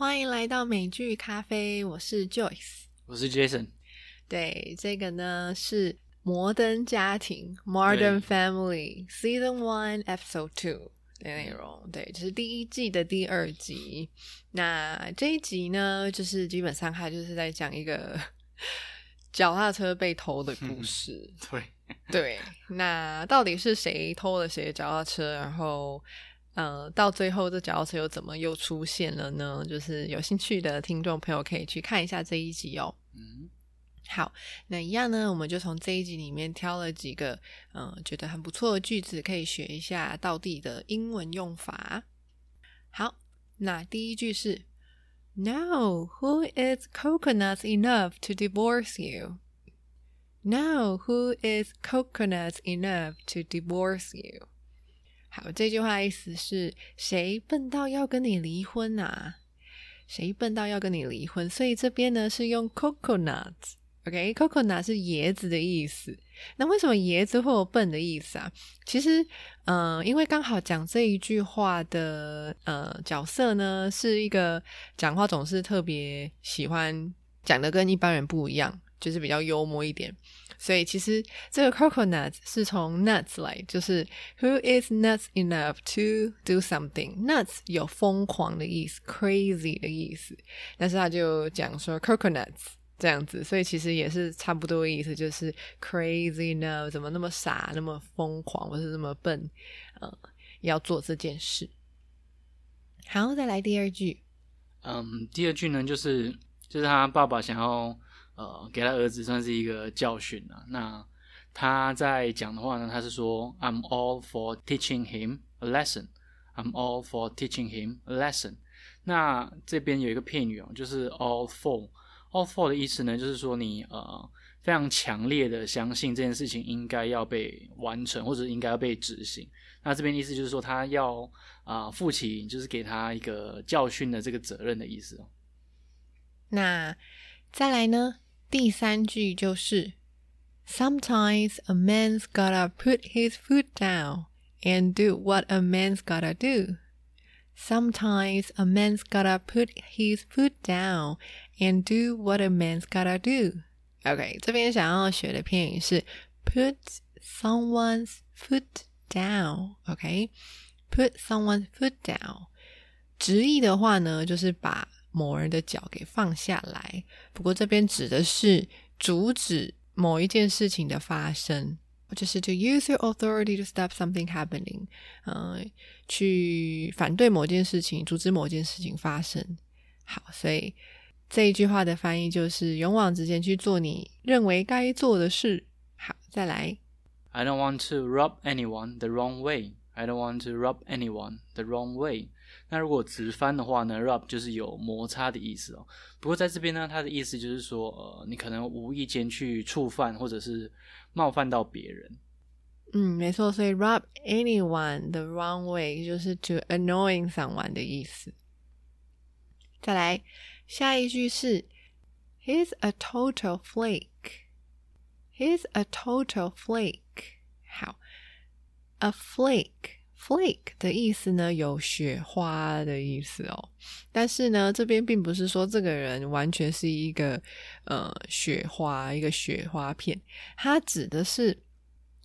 欢迎来到美剧咖啡，我是 Joyce，我是 Jason。对，这个呢是《摩登家庭》（Modern Family） Season One Episode Two 的内容。对，这是第一季的第二集。那这一集呢，就是基本上它就是在讲一个 脚踏车被偷的故事。对对，那到底是谁偷了谁的脚踏车？然后。呃，到最后这脚踏车又怎么又出现了呢？就是有兴趣的听众朋友可以去看一下这一集哦。嗯，好，那一样呢，我们就从这一集里面挑了几个嗯觉得很不错的句子，可以学一下到底的英文用法。好，那第一句是：No, who is coconuts enough to divorce you? No, who is coconuts enough to divorce you? 好，这句话意思是谁笨到要跟你离婚啊？谁笨到要跟你离婚？所以这边呢是用 coconut，OK，coconut 是椰子的意思。那为什么椰子会有笨的意思啊？其实，嗯，因为刚好讲这一句话的呃角色呢，是一个讲话总是特别喜欢讲的跟一般人不一样，就是比较幽默一点。所以其实这个 coconut 是从 nuts 来，就是 who is nuts enough to do something。nuts 有疯狂的意思，crazy 的意思，但是他就讲说 coconuts 这样子，所以其实也是差不多意思，就是 crazy no，怎么那么傻，那么疯狂，或是那么笨，呃，要做这件事。好，再来第二句。嗯，第二句呢，就是就是他爸爸想要。呃，给他儿子算是一个教训啊。那他在讲的话呢，他是说：“I'm all for teaching him a lesson. I'm all for teaching him a lesson。”那这边有一个片语哦，就是 “all for”。“all for” 的意思呢，就是说你呃非常强烈的相信这件事情应该要被完成，或者应该要被执行。那这边意思就是说他要啊负起就是给他一个教训的这个责任的意思哦。那再来呢？第三句就是 Sometimes a man's gotta put his foot down and do what a man's gotta do. Sometimes a man's gotta put his foot down and do what a man's gotta do. OK，这边想要学的片语是 put someone's foot down。OK，put someone's foot down。直译的话呢，就是把 某人的脚给放下来，不过这边指的是阻止某一件事情的发生，就是 to use your authority to stop something happening，嗯，去反对某件事情，阻止某件事情发生。好，所以这一句话的翻译就是勇往直前去做你认为该做的事。好，再来。I don't want to rub anyone the wrong way. I don't want to rub anyone the wrong way. 那如果直翻的话呢，rub 就是有摩擦的意思哦。不过在这边呢，它的意思就是说，呃，你可能无意间去触犯或者是冒犯到别人。嗯，没错。所以 rub anyone the wrong way 就是 to annoying someone 的意思。再来，下一句是 He's a total flake. He's a total flake. 好 ，a flake。Flake 的意思呢，有雪花的意思哦。但是呢，这边并不是说这个人完全是一个呃雪花，一个雪花片。它指的是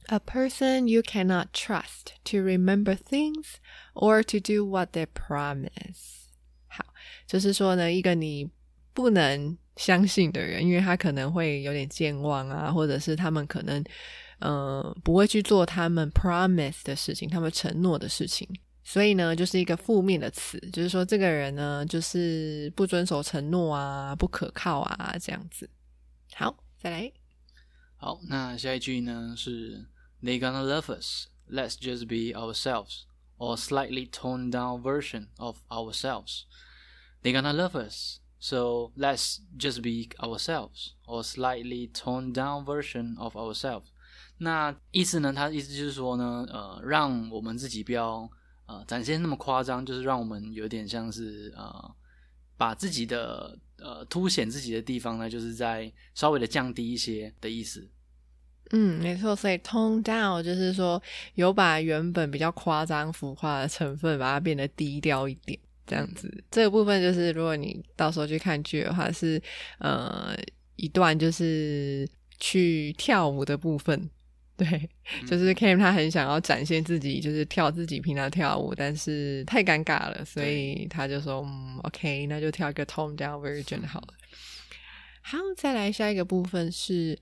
a person you cannot trust to remember things or to do what they promise。好，就是说呢，一个你不能相信的人，因为他可能会有点健忘啊，或者是他们可能。嗯，不会去做他们 promise 的事情，他们承诺的事情，所以呢，就是一个负面的词，就是说这个人呢，就是不遵守承诺啊，不可靠啊，这样子。好，再来。好，那下一句呢是 They gonna love us. Let's just be ourselves, or slightly toned down version of ourselves. They gonna love us, so let's just be ourselves, or slightly toned down version of ourselves. 那意思呢？他意思就是说呢，呃，让我们自己不要呃展现那么夸张，就是让我们有点像是呃把自己的呃凸显自己的地方呢，就是在稍微的降低一些的意思。嗯，没错，所以 tone down 就是说有把原本比较夸张浮夸的成分，把它变得低调一点。这样子。这个部分就是如果你到时候去看剧的话，是呃一段就是去跳舞的部分。对，就是 Cam 他很想要展现自己，就是跳自己平常跳舞，但是太尴尬了，所以他就说：“嗯，OK，那就跳一个 tone down version 好了。”好，再来下一个部分是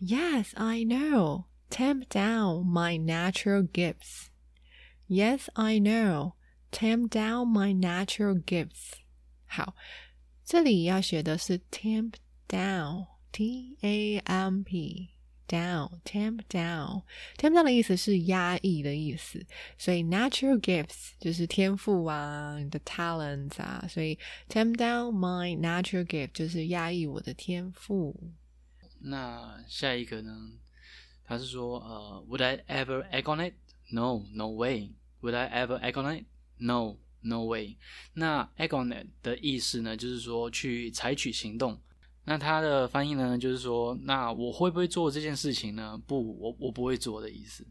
Yes, I know. Tamp down my natural gifts. Yes, I know. Tamp down my natural gifts. 好，这里要学的是 tamp down，T A M P。Down, tamp down, tamp down 的意思是压抑的意思，所以 natural gifts 就是天赋啊，你的 talents 啊，所以 tamp down my natural gift 就是压抑我的天赋。那下一个呢？他是说，呃，Would I ever act on it? No, no way. Would I ever act on it? No, no way. 那 act on it 的意思呢，就是说去采取行动。那它的翻译呢，就是说，那我会不会做这件事情呢？不，我我不会做的意思。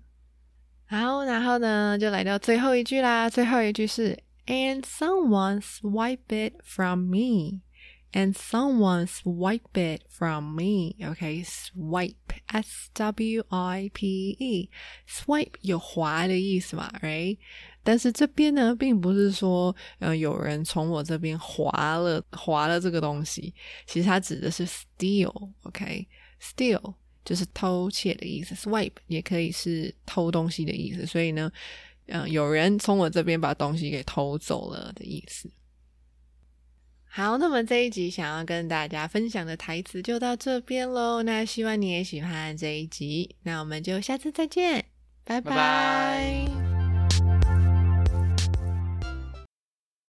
好，然后呢，就来到最后一句啦。最后一句是，and someone swipe it from me，and someone swipe it from me。OK，swipe，s w i p e，swipe 有划的意思嘛，right？但是这边呢，并不是说，呃，有人从我这边划了划了这个东西，其实它指的是 steal，OK，steal 就是偷窃的意思，swipe 也可以是偷东西的意思，所以呢，嗯，有人从我这边把东西给偷走了的意思。好，那么这一集想要跟大家分享的台词就到这边喽，那希望你也喜欢这一集，那我们就下次再见，拜拜。